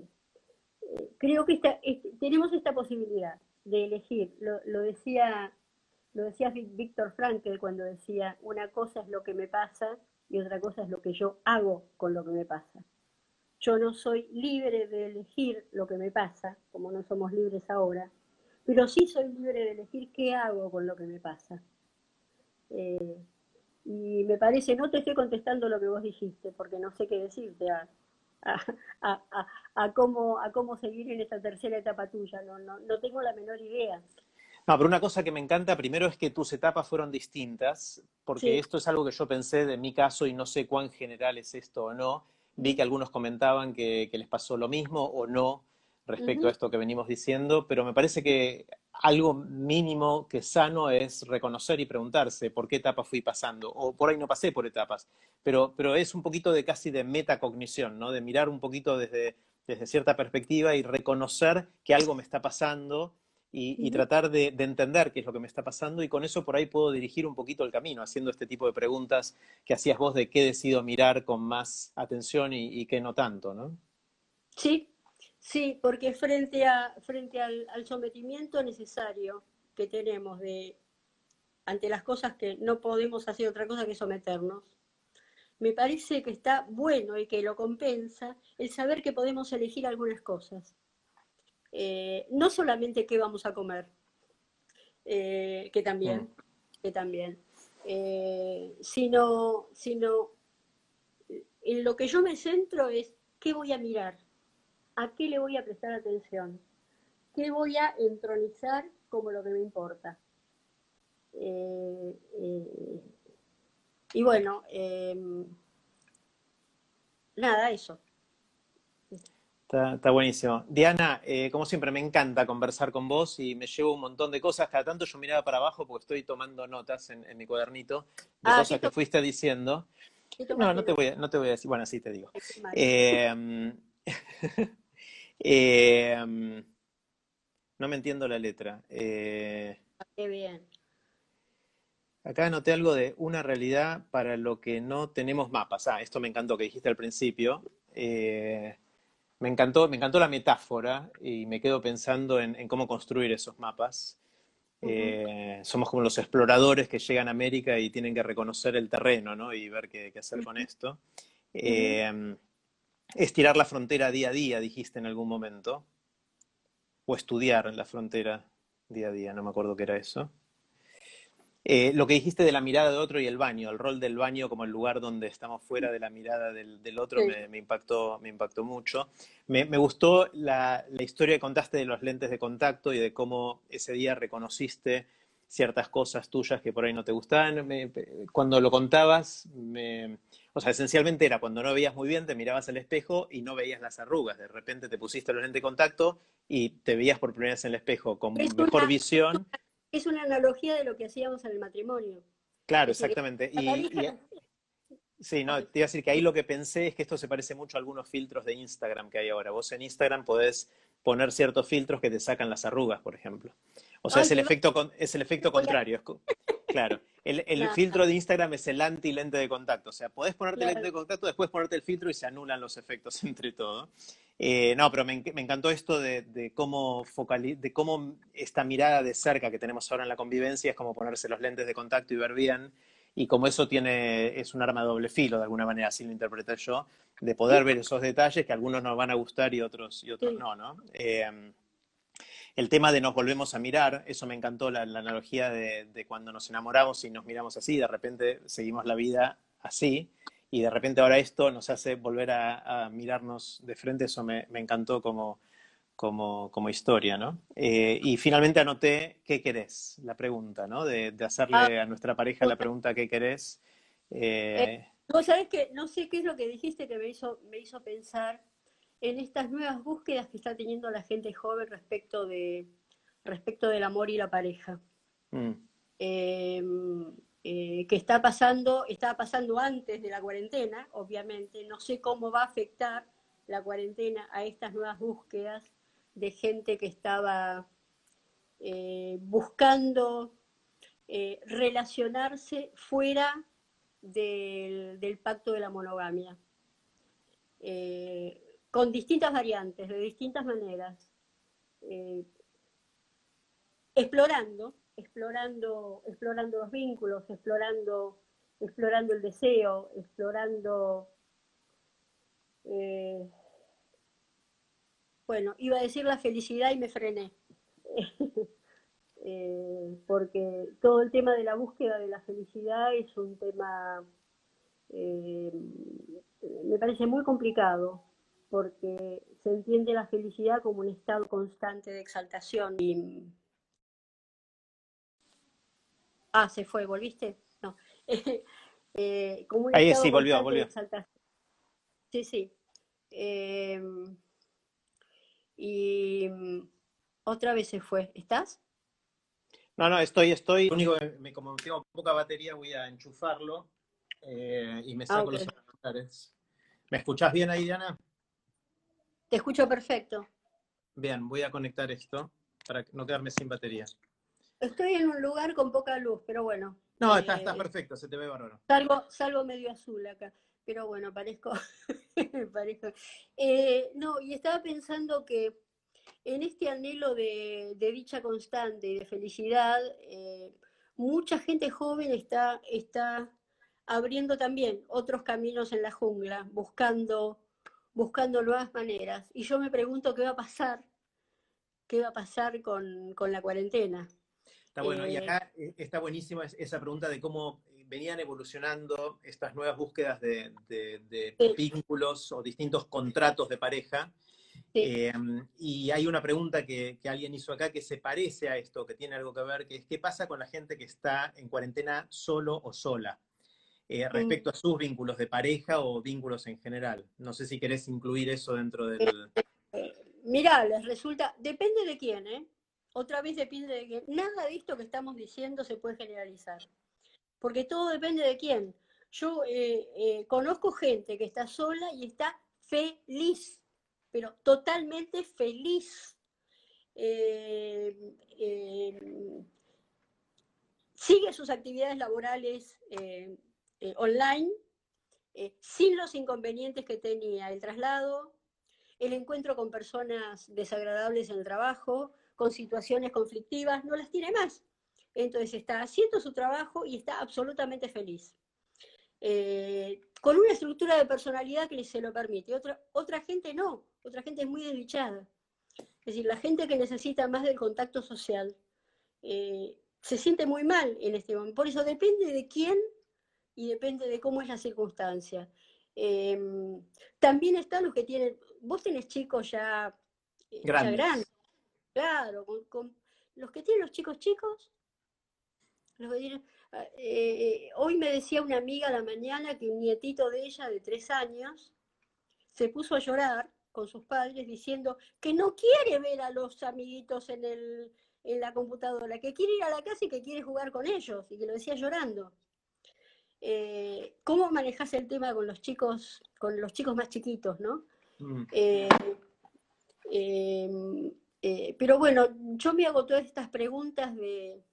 eh, creo que tenemos esta posibilidad de elegir, lo, decía, lo decía Víctor Frankel cuando decía, una cosa es lo que me pasa y otra cosa es lo que yo hago con lo que me pasa. Yo no soy libre de elegir lo que me pasa, como no somos libres ahora, pero sí soy libre de elegir qué hago con lo que me pasa. Eh, y me parece, no te estoy contestando lo que vos dijiste, porque no sé qué decirte a, a, cómo, a cómo seguir en esta tercera etapa tuya, no, no, no tengo la menor idea. No, pero una cosa que me encanta primero es que tus etapas fueron distintas, porque esto es algo que yo pensé de mi caso y no sé cuán general es esto o no. Vi que algunos comentaban que, les pasó lo mismo o no respecto a esto que venimos diciendo, pero me parece que algo mínimo que sano es reconocer y preguntarse por qué etapa fui pasando, o por ahí no pasé por etapas, pero, pero es un poquito de casi de metacognición, ¿no? de mirar un poquito desde, desde cierta perspectiva y reconocer que algo me está pasando y, tratar de, entender qué es lo que me está pasando y con eso por ahí puedo dirigir un poquito el camino, haciendo este tipo de preguntas que hacías vos de qué decido mirar con más atención y, qué no tanto, ¿no? Sí, sí, porque frente, a, frente al, sometimiento necesario que tenemos de, ante las cosas que no podemos hacer otra cosa que someternos, me parece que está bueno y que lo compensa el saber que podemos elegir algunas cosas. Eh, no solamente qué vamos a comer, eh, que también, mm. que también, eh, sino, sino en lo que yo me centro es qué voy a mirar, a qué le voy a prestar atención, qué voy a entronizar como lo que me importa. y bueno, nada, eso. Está, buenísimo. Diana, eh, como siempre, me encanta conversar con vos y me llevo un montón de cosas. Cada tanto yo miraba para abajo porque estoy tomando notas en, mi cuadernito de ah, cosas que fuiste diciendo. No, no te, voy a, no te voy a decir. Bueno, sí te digo. Em, em, no me entiendo la letra. Eh, Qué bien. Acá anoté algo de una realidad para lo que no tenemos mapas. Ah, esto me encantó que dijiste al principio. Eh, me encantó, me encantó la metáfora y me quedo pensando en, cómo construir esos mapas. Eh, somos como los exploradores que llegan a América y tienen que reconocer el terreno ¿no? y ver qué, hacer con esto. Eh, estirar la frontera día a día, dijiste en algún momento. O estudiar la frontera día a día, no me acuerdo qué era eso. Eh, lo que dijiste de la mirada de otro y el baño, el rol del baño como el lugar donde estamos fuera de la mirada del, otro me, impactó, me impactó mucho. Me, gustó la, historia que contaste de los lentes de contacto y de cómo ese día reconociste ciertas cosas tuyas que por ahí no te gustaban. cuando lo contabas, o sea, esencialmente era cuando no veías muy bien, te mirabas al espejo y no veías las arrugas. De repente te pusiste los lentes de contacto y te veías por primera vez en el espejo con mejor visión es una analogía de lo que hacíamos en el matrimonio. Claro, exactamente. Y, sí, no, te iba a decir que ahí lo que pensé es que esto se parece mucho a algunos filtros de Instagram que hay ahora. Vos en Instagram podés poner ciertos filtros que te sacan las arrugas, por ejemplo. O sea, es, el efecto, es el efecto contrario. Claro, el, filtro de Instagram es el anti-lente de contacto. O sea, podés ponerte el lente de contacto, después ponerte el filtro y se anulan los efectos entre todo. Eh, no, pero me, encantó esto de, cómo de cómo esta mirada de cerca que tenemos ahora en la convivencia es como ponerse los lentes de contacto y ver bien. Y como eso tiene, es un arma de doble filo, de alguna manera, así lo interpreté yo, de poder ver esos detalles que algunos nos van a gustar y otros, y otros no, ¿no? Eh, el tema de nos volvemos a mirar, eso me encantó, la, analogía de, cuando nos enamoramos y nos miramos así, de repente seguimos la vida así, y de repente ahora esto nos hace volver a, mirarnos de frente, eso me, encantó como, como, historia, ¿no? Eh, y finalmente anoté, ¿qué querés? La pregunta, ¿no? De, hacerle ah. a nuestra pareja la pregunta, ¿qué querés? Eh, eh, Vos sabés que no sé qué es lo que dijiste que me hizo, me hizo pensar en estas nuevas búsquedas que está teniendo la gente joven respecto, de, respecto del amor y la pareja. Mm. Em, eh, que está pasando, estaba pasando antes de la cuarentena, obviamente. No sé cómo va a afectar la cuarentena a estas nuevas búsquedas de gente que estaba eh, buscando eh, relacionarse fuera del, pacto de la monogamia. Con distintas variantes, de distintas maneras, eh, explorando, explorando, explorando los vínculos, explorando, explorando el deseo, explorando eh, bueno, iba a decir la felicidad y me frené. Eh, porque todo el tema de la búsqueda de la felicidad es un tema, eh, me parece muy complicado, porque se entiende la felicidad como un estado constante de exaltación. Y... Ah, se fue, ¿volviste? No. como Ahí sí, volvió, volvió. Sí, sí. Y mm, otra vez se fue. ¿Estás? No, no, estoy, estoy. Lo único me, como tengo poca batería, voy a enchufarlo eh, y me ah, saco los auriculares. ¿Me escuchás bien ahí, Diana? Te escucho perfecto. Bien, voy a conectar esto para no quedarme sin batería. Estoy en un lugar con poca luz, pero bueno. No, está, está eh, perfecto, se te ve bárbaro. Salgo, salgo medio azul acá pero bueno, parezco, parezco. Eh, no, y estaba pensando que en este anhelo de, dicha constante y de felicidad, eh, mucha gente joven está, está abriendo también otros caminos en la jungla, buscando, buscando nuevas maneras. Y yo me pregunto qué va a pasar, qué va a pasar con, la cuarentena. Está bueno, y eh, acá está buenísima esa pregunta de cómo venían evolucionando estas nuevas búsquedas de, vínculos o distintos contratos de pareja. Em, y hay una pregunta que, alguien hizo acá que se parece a esto, que tiene algo que ver, que es qué pasa con la gente que está en cuarentena solo o sola, eh, respecto a sus vínculos de pareja o vínculos en general. No sé si querés incluir eso dentro del... Eh, mirá, les resulta, depende de quién, ¿eh? Otra vez depende de quién. Nada de esto que estamos diciendo se puede generalizar porque todo depende de quién. Yo eh, eh, conozco gente que está sola y está feliz, pero totalmente feliz. Eh, sigue sus actividades laborales online, sin los inconvenientes que tenía el traslado, el encuentro con personas desagradables en el trabajo, con situaciones conflictivas, no las tiene más. Entonces está haciendo su trabajo y está absolutamente feliz. Eh, con una estructura de personalidad que se lo permite. Otra, otra gente no, otra gente es muy desdichada. Es decir, la gente que necesita más del contacto social eh, se siente muy mal en este momento. Por eso depende de quién y depende de cómo es la circunstancia. Em, también están los que tienen, vos tenés chicos ya, eh, grandes. claro, los que tienen los chicos chicos Ah, eh, hoy me decía una amiga a la mañana que un nietito de ella de tres años se puso a llorar con sus padres diciendo que no quiere ver a los amiguitos en, el, en la computadora, que quiere ir a la casa y que quiere jugar con ellos, y que lo decía llorando. Eh, ¿Cómo manejas el tema con los chicos, con los chicos más chiquitos, no? Mm. Eh, pero bueno, yo me hago todas estas preguntas de,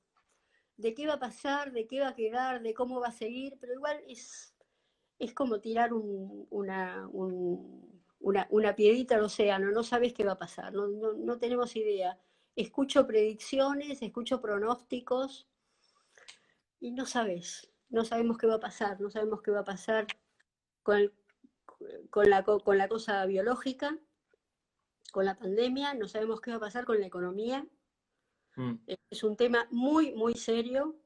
de qué va a pasar, de qué va a quedar, de cómo va a seguir, pero igual es, es como tirar una, una, piedrita al océano, no sabes qué va a pasar, no, tenemos idea. Escucho predicciones, escucho pronósticos y no sabes, no sabemos qué va a pasar, no sabemos qué va a pasar con, con, la, con la cosa biológica, con la pandemia, no sabemos qué va a pasar con la economía, Mm. Es un tema muy, muy serio.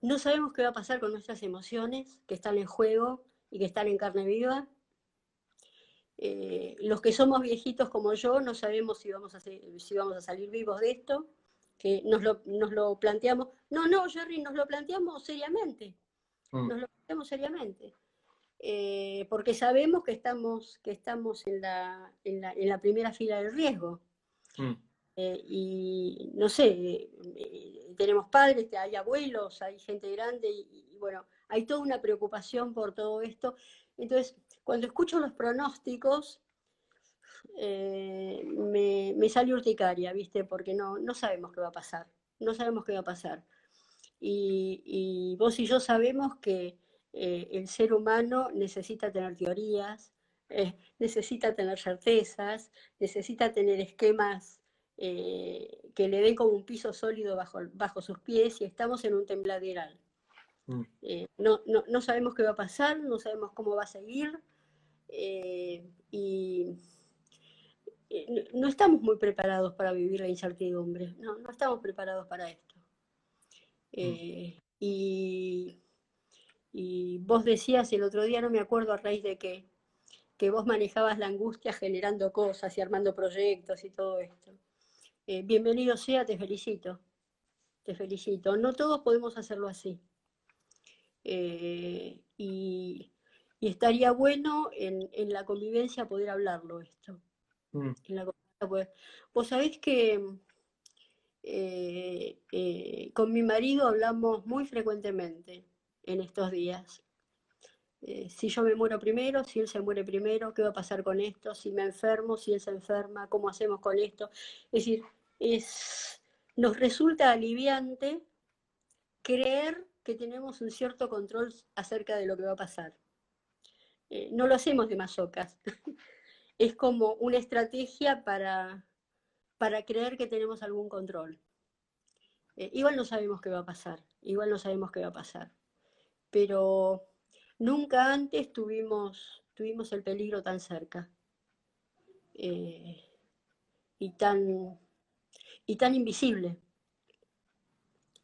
No sabemos qué va a pasar con nuestras emociones que están en juego y que están en carne viva. Eh, los que somos viejitos como yo no sabemos si vamos a, si vamos a salir vivos de esto, que nos lo, planteamos. No, no, Jerry, nos lo planteamos seriamente. Mm. Nos lo planteamos seriamente. Eh, porque sabemos que estamos, que estamos en, la, en, la, primera fila del riesgo. Mm. Eh, y no sé, eh, tenemos padres, hay abuelos, hay gente grande y, bueno, hay toda una preocupación por todo esto. Entonces, cuando escucho los pronósticos, eh, me, sale urticaria, ¿viste? Porque no, no sabemos qué va a pasar, no sabemos qué va a pasar. Y, vos y yo sabemos que el ser humano necesita tener teorías, necesita tener certezas, necesita tener esquemas eh, que le den como un piso sólido bajo, bajo sus pies y estamos en un tembladeral. Mm. Eh, no, no, no, sabemos qué va a pasar, no sabemos cómo va a seguir y no estamos muy preparados para vivir la incertidumbre, no, no estamos preparados para esto. Mm. y, y vos decías el otro día, no me acuerdo a raíz de qué, que vos manejabas la angustia generando cosas y armando proyectos y todo esto. Eh, bienvenido sea, te felicito. Te felicito. No todos podemos hacerlo así. Eh, y, estaría bueno en, la convivencia poder hablarlo esto. Mm. vos sabés que eh, con mi marido hablamos muy frecuentemente en estos días. Eh, si yo me muero primero, si él se muere primero, qué va a pasar con esto, si me enfermo, si él se enferma, cómo hacemos con esto. Es decir, es, nos resulta aliviante creer que tenemos un cierto control acerca de lo que va a pasar. Eh, no lo hacemos de masocas. es como una estrategia para, para creer que tenemos algún control. Eh, igual no sabemos qué va a pasar, igual no sabemos qué va a pasar. Pero Nunca antes tuvimos, tuvimos el peligro tan cerca eh, y, tan, y tan invisible.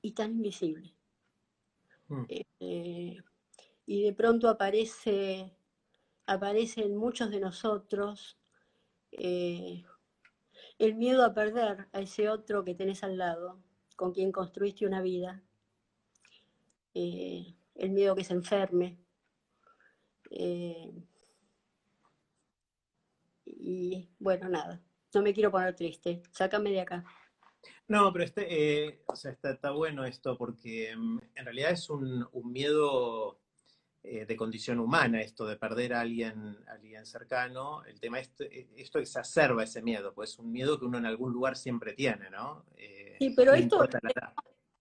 Y tan invisible. Mm. Eh, y de pronto aparece, aparece en muchos de nosotros eh, el miedo a perder a ese otro que tenés al lado, con quien construiste una vida, el miedo que se enferme, eh, y bueno, nada, no me quiero poner triste, sácame de acá. No, pero este, eh, o sea, está, bueno esto porque mm, en realidad es un, miedo eh, de condición humana esto de perder a alguien, alguien cercano. El tema es, esto exacerba ese miedo, pues es un miedo que uno en algún lugar siempre tiene, ¿no? sí, pero esto,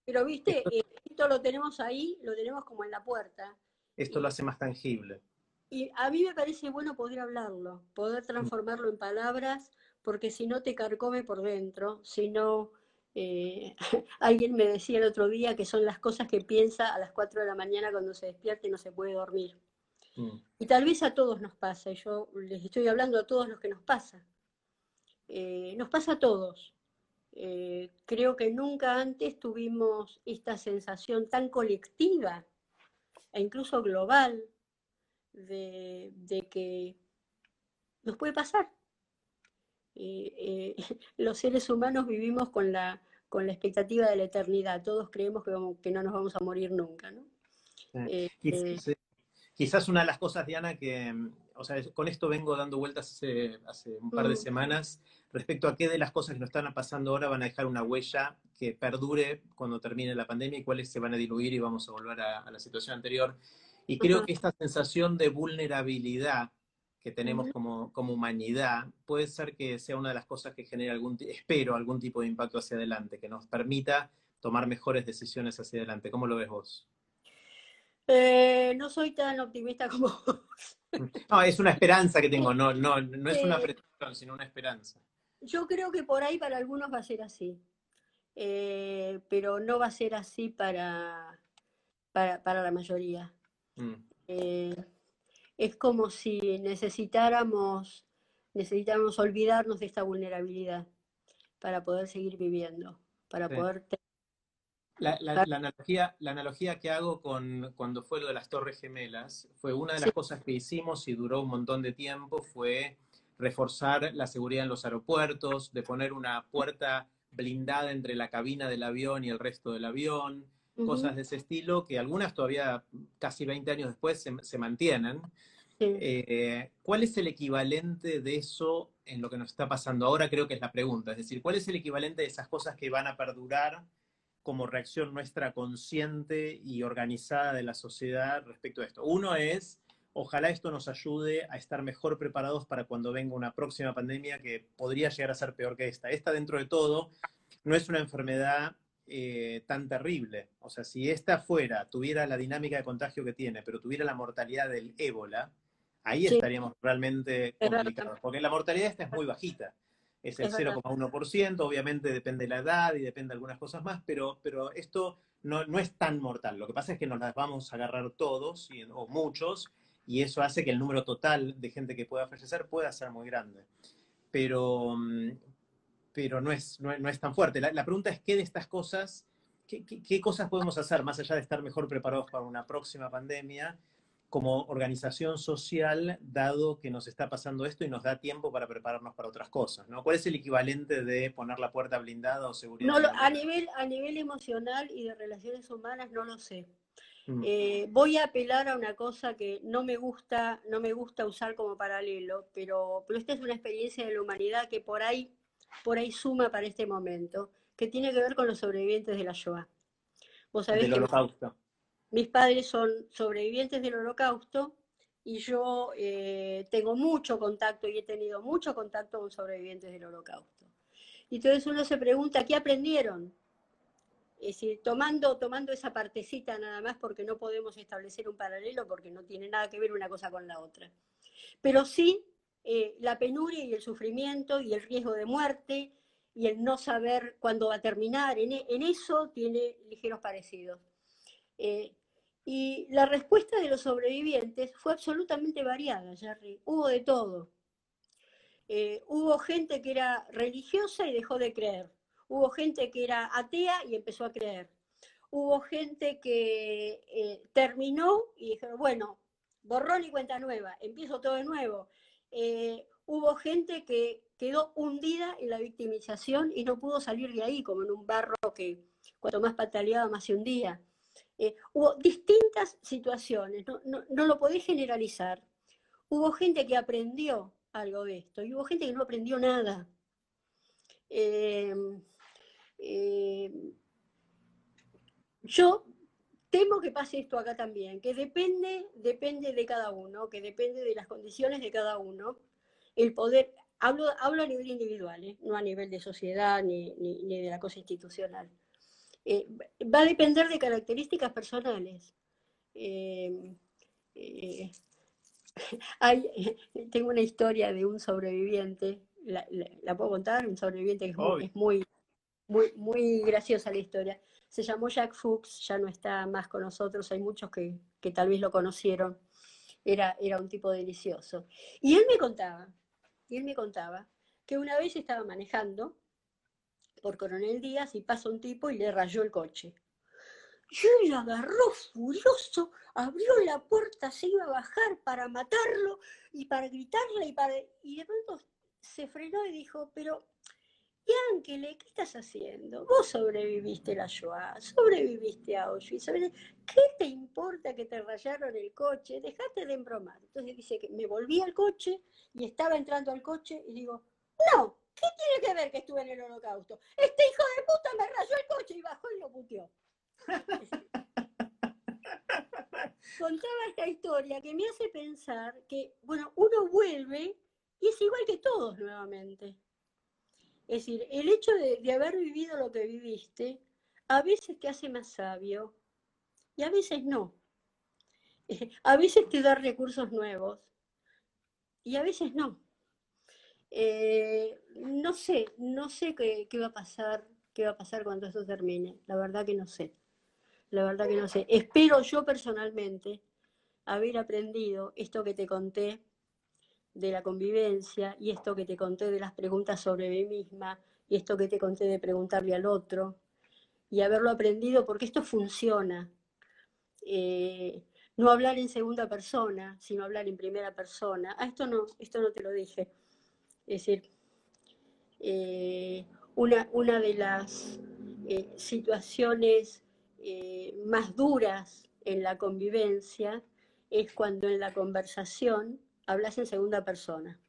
pero viste, esto lo tenemos ahí, lo tenemos como en la puerta. Esto lo hace más tangible. Y a mí me parece bueno poder hablarlo, poder transformarlo en palabras, porque si no te carcome por dentro, si no... Eh, alguien me decía el otro día que son las cosas que piensa a las 4 de la mañana cuando se despierta y no se puede dormir. Mm. Y tal vez a todos nos pasa, y yo les estoy hablando a todos los que nos pasa. Eh, nos pasa a todos. Eh, creo que nunca antes tuvimos esta sensación tan colectiva e incluso global de, que nos puede pasar. Eh, los seres humanos vivimos con la, con la expectativa de la eternidad, todos creemos que, que no nos vamos a morir nunca. ¿no? Eh, eh, quizás, una de las cosas, Diana, que, o sea, con esto vengo dando vueltas hace, hace un par de mm. semanas respecto a qué de las cosas que nos están pasando ahora van a dejar una huella que perdure cuando termine la pandemia y cuáles se van a diluir y vamos a volver a la situación anterior. Y creo que esta sensación de vulnerabilidad que tenemos como, como, humanidad puede ser que sea una de las cosas que genere algún, espero, algún tipo de impacto hacia adelante, que nos permita tomar mejores decisiones hacia adelante. ¿Cómo lo ves vos? Eh, no soy tan optimista como vos. No, es una esperanza que tengo, no, no, no es una pretensión, sino una esperanza. Yo creo que por ahí para algunos va a ser así, eh, pero no va a ser así para, para, para la mayoría. Mm. Eh, es como si necesitáramos, necesitáramos olvidarnos de esta vulnerabilidad para poder seguir viviendo, para poder... La, la, analogía, la analogía que hago con cuando fue lo de las Torres Gemelas fue una de las cosas que hicimos y duró un montón de tiempo, fue reforzar la seguridad en los aeropuertos, de poner una puerta blindada entre la cabina del avión y el resto del avión, cosas de ese estilo, que algunas todavía casi 20 años después se, mantienen. Eh, ¿Cuál es el equivalente de eso en lo que nos está pasando ahora? Creo que es la pregunta. Es decir, ¿cuál es el equivalente de esas cosas que van a perdurar como reacción nuestra consciente y organizada de la sociedad respecto a esto? Uno es, ojalá esto nos ayude a estar mejor preparados para cuando venga una próxima pandemia que podría llegar a ser peor que esta. Esta, dentro de todo, no es una enfermedad eh, tan terrible. O sea, si esta fuera, tuviera la dinámica de contagio que tiene, pero tuviera la mortalidad del ébola, ahí estaríamos realmente complicados, porque la mortalidad esta es muy bajita. es el 0,1%, obviamente depende de la edad y depende de algunas cosas más, pero, pero esto no, no, es tan mortal. Lo que pasa es que nos las vamos a agarrar todos o muchos y eso hace que el número total de gente que pueda fallecer pueda ser muy grande. Pero, mm, pero no, es, no, es tan fuerte. La, pregunta es qué de estas cosas, qué, qué, cosas podemos hacer más allá de estar mejor preparados para una próxima pandemia como organización social, dado que nos está pasando esto y nos da tiempo para prepararnos para otras cosas, ¿no? ¿Cuál es el equivalente de poner la puerta blindada o seguridad? No, a, nivel, a nivel emocional y de relaciones humanas no lo sé. Mm. Eh, voy a apelar a una cosa que no me gusta, no me gusta usar como paralelo, pero, pero esta es una experiencia de la humanidad que por ahí, por ahí suma para este momento, que tiene que ver con los sobrevivientes de la Shoah. Vos sabés del holocausto. Mis padres son sobrevivientes del holocausto y yo eh, tengo mucho contacto y he tenido mucho contacto con sobrevivientes del holocausto. Y entonces uno se pregunta, ¿qué aprendieron? Es decir, tomando, tomando esa partecita nada más porque no podemos establecer un paralelo porque no tiene nada que ver una cosa con la otra. Pero sí eh, la penuria y el sufrimiento y el riesgo de muerte y el no saber cuándo va a terminar, en, en eso tiene ligeros parecidos. Eh, y la respuesta de los sobrevivientes fue absolutamente variada, Jerry. Hubo de todo. Eh, hubo gente que era religiosa y dejó de creer. Hubo gente que era atea y empezó a creer. Hubo gente que terminó y dijeron, bueno, borrón y cuenta nueva, empiezo todo de nuevo. Hubo gente que quedó hundida en la victimización y no pudo salir de ahí, como en un barro que cuanto más pataleaba, más se hundía. Eh, hubo distintas situaciones, no, lo podés generalizar. Hubo gente que aprendió algo de esto y hubo gente que no aprendió nada. Eh, eh, yo temo que pase esto acá también, que depende, depende de cada uno, que depende de las condiciones de cada uno, el poder, hablo, hablo a nivel individual, no a nivel de sociedad ni de la cosa institucional. Eh, va a depender de características personales. Eh, eh, tengo una historia de un sobreviviente, la, puedo contar, un sobreviviente que es muy, muy, muy, graciosa la historia. Se llamó Jack Fuchs, ya no está más con nosotros, hay muchos que, que tal vez lo conocieron. Era, era un tipo delicioso. Y él me contaba, y él me contaba que una vez estaba manejando por Coronel Díaz y pasa un tipo y le rayó el coche. Y él agarró furioso, abrió la puerta, se iba a bajar para matarlo y para gritarle y para... Y de pronto se frenó y dijo, pero Yankele, ¿qué estás haciendo? Vos sobreviviste la Shoah, sobreviviste a Auschwitz, ¿qué te importa que te rayaron el coche? Dejate de embromar. Entonces dice que me volví al coche y estaba entrando al coche y digo, no, ¿Qué tiene que ver que estuve en el holocausto? Este hijo de puta me rayó el coche y bajó y lo puteó. Contaba esta historia que me hace pensar que, bueno, uno vuelve y es igual que todos nuevamente. Es decir, el hecho de, haber vivido lo que viviste, a veces te hace más sabio y a veces no. A veces te da recursos nuevos y a veces no. Eh, no sé, no sé qué, va a pasar, qué va a pasar cuando esto termine. La verdad que no sé. La verdad que no sé. Espero yo personalmente haber aprendido esto que te conté de la convivencia y esto que te conté de las preguntas sobre mí misma y esto que te conté de preguntarle al otro y haberlo aprendido porque esto funciona. Eh, no hablar en segunda persona, sino hablar en primera persona. Ah, esto no, esto no te lo dije. Es decir, eh, una, una, de las eh, situaciones más duras en la convivencia es cuando en la conversación hablas en segunda persona.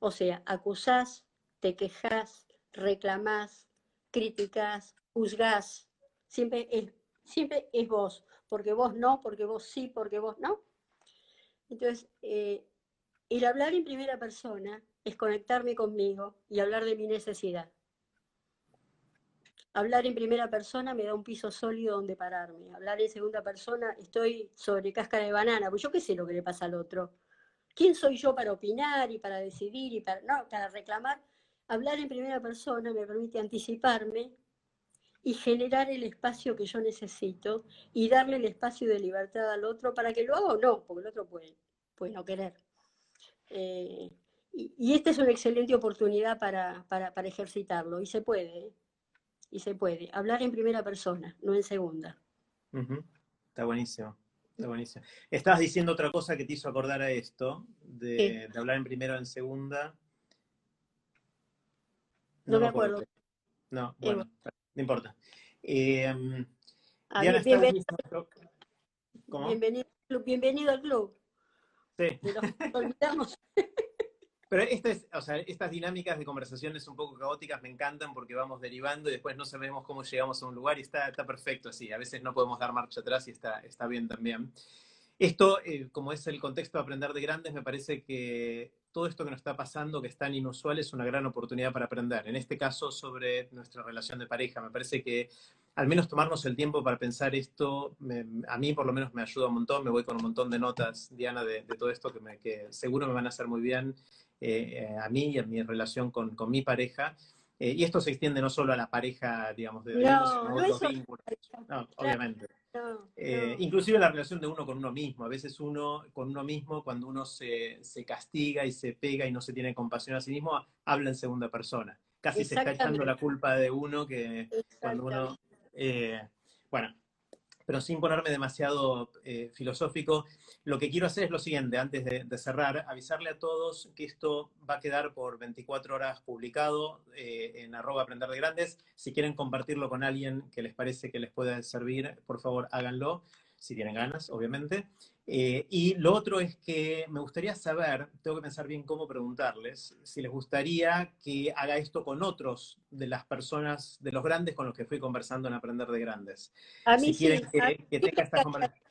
O sea, acusás, te quejas, reclamás, criticás, juzgás. Siempre es, siempre es vos, porque vos no, porque vos sí, porque vos no. Entonces, el hablar en primera persona es conectarme conmigo y hablar de mi necesidad. Hablar en primera persona me da un piso sólido donde pararme. Hablar en segunda persona, estoy sobre cáscara de banana, pues yo qué sé lo que le pasa al otro. ¿Quién soy yo para opinar y para decidir y para, no, para reclamar? hablar en primera persona me permite anticiparme y generar el espacio que yo necesito y darle el espacio de libertad al otro para que lo haga o no, porque el otro puede, puede no querer. Eh, y, esta es una excelente oportunidad para, ejercitarlo, y se puede, ¿eh? y se puede. Hablar en primera persona, no en segunda. Está buenísimo. Está buenísimo. Estabas diciendo otra cosa que te hizo acordar a esto, de, hablar en primera o en segunda. No, me acuerdo. No, bueno, no importa. Eh, bienvenido, bienvenido, al club. Sí. Pero estas dinámicas de conversaciones un poco caóticas me encantan porque vamos derivando y después no sabemos cómo llegamos a un lugar y está, está perfecto así. A veces no podemos dar marcha atrás y está, está bien también. Esto, eh, como es el contexto de aprender de grandes, me parece que todo esto que nos está pasando, que es tan inusual, es una gran oportunidad para aprender. En este caso, sobre nuestra relación de pareja. Me parece que al menos tomarnos el tiempo para pensar esto, a mí por lo menos me ayuda un montón. Me voy con un montón de notas, Diana, de, todo esto que, me, que, seguro me van a hacer muy bien eh, a mí y a mi relación con, con mi pareja. Eh, y esto se extiende no solo a la pareja, digamos, de no, sino a otros vínculos. No, obviamente. Eh, inclusive la relación de uno con uno mismo. A veces uno con uno mismo, cuando uno se, se, castiga y se pega y no se tiene compasión a sí mismo, habla en segunda persona. Casi se está echando la culpa de uno que cuando uno... Eh, bueno, pero sin ponerme demasiado eh, filosófico, lo que quiero hacer es lo siguiente, antes de, cerrar, avisarle a todos que esto va a quedar por 24 horas publicado eh, en arroba aprender de grandes. Si quieren compartirlo con alguien que les parece que les pueda servir, por favor háganlo, si tienen ganas, obviamente. Eh, y lo otro es que me gustaría saber, tengo que pensar bien cómo preguntarles, si les gustaría que haga esto con otros de las personas, de los grandes con los que fui conversando en Aprender de Grandes. A mí si quieren que, tenga esta conversación.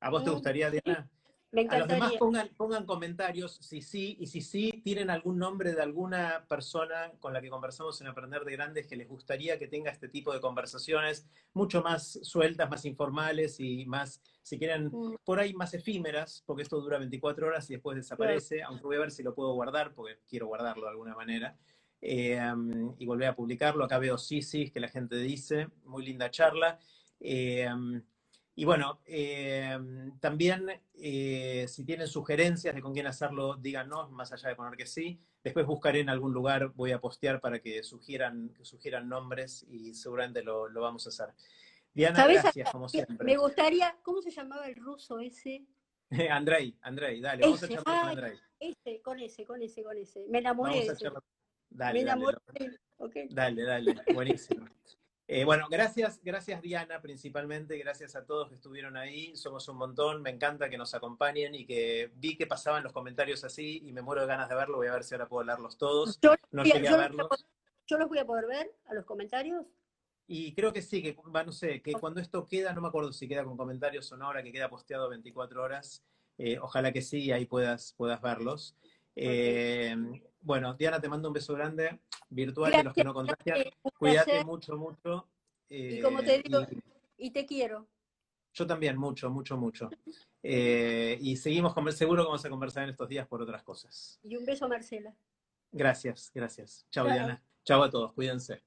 ¿A vos te gustaría, Diana? A los demás pongan, pongan comentarios si sí, y si sí tienen algún nombre de alguna persona con la que conversamos en Aprender de Grandes que les gustaría que tenga este tipo de conversaciones mucho más sueltas, más informales y más, si quieren, mm. por ahí más efímeras, porque esto dura 24 horas y después desaparece, aunque voy a ver si lo puedo guardar, porque quiero guardarlo de alguna manera. Eh, y volver a publicarlo. Acá veo sí, sí, que la gente dice, muy linda charla. Eh, y bueno, eh, también eh, si tienen sugerencias de con quién hacerlo, díganos, más allá de poner que sí. Después buscaré en algún lugar, voy a postear para que sugieran, que sugieran nombres y seguramente lo, vamos a hacer. Diana, gracias, como siempre. Me gustaría, ¿cómo se llamaba el ruso ese? Andrei, Andrei, dale, vamos a echarlo con Andrei. Ese, con ese, con ese, con ese. Me enamoré de ese. Dale, Me enamoré. Dale, dale, dale, buenísimo. Eh, bueno, gracias, gracias Diana principalmente, gracias a todos que estuvieron ahí, somos un montón, me encanta que nos acompañen y que vi que pasaban los comentarios así y me muero de ganas de verlo, voy a ver si ahora puedo leerlos todos. Yo, no llegué a verlos. ¿Yo los voy a poder ver a los comentarios? Y creo que sí, que no sé, que cuando esto queda, no me acuerdo si queda con comentarios o no, ahora que queda posteado 24 horas, eh, ojalá que sí, ahí puedas, puedas verlos. Eh, bueno, Diana, te mando un beso grande, virtual de los que no contagian. Cuídate mucho, mucho. y como te eh, digo, y, te quiero. Yo también, mucho, mucho, mucho. Eh, y seguimos, con, seguro que vamos a conversar en estos días por otras cosas. Y un beso, Marcela. Gracias, gracias. Chao, Diana. Chao a todos, cuídense.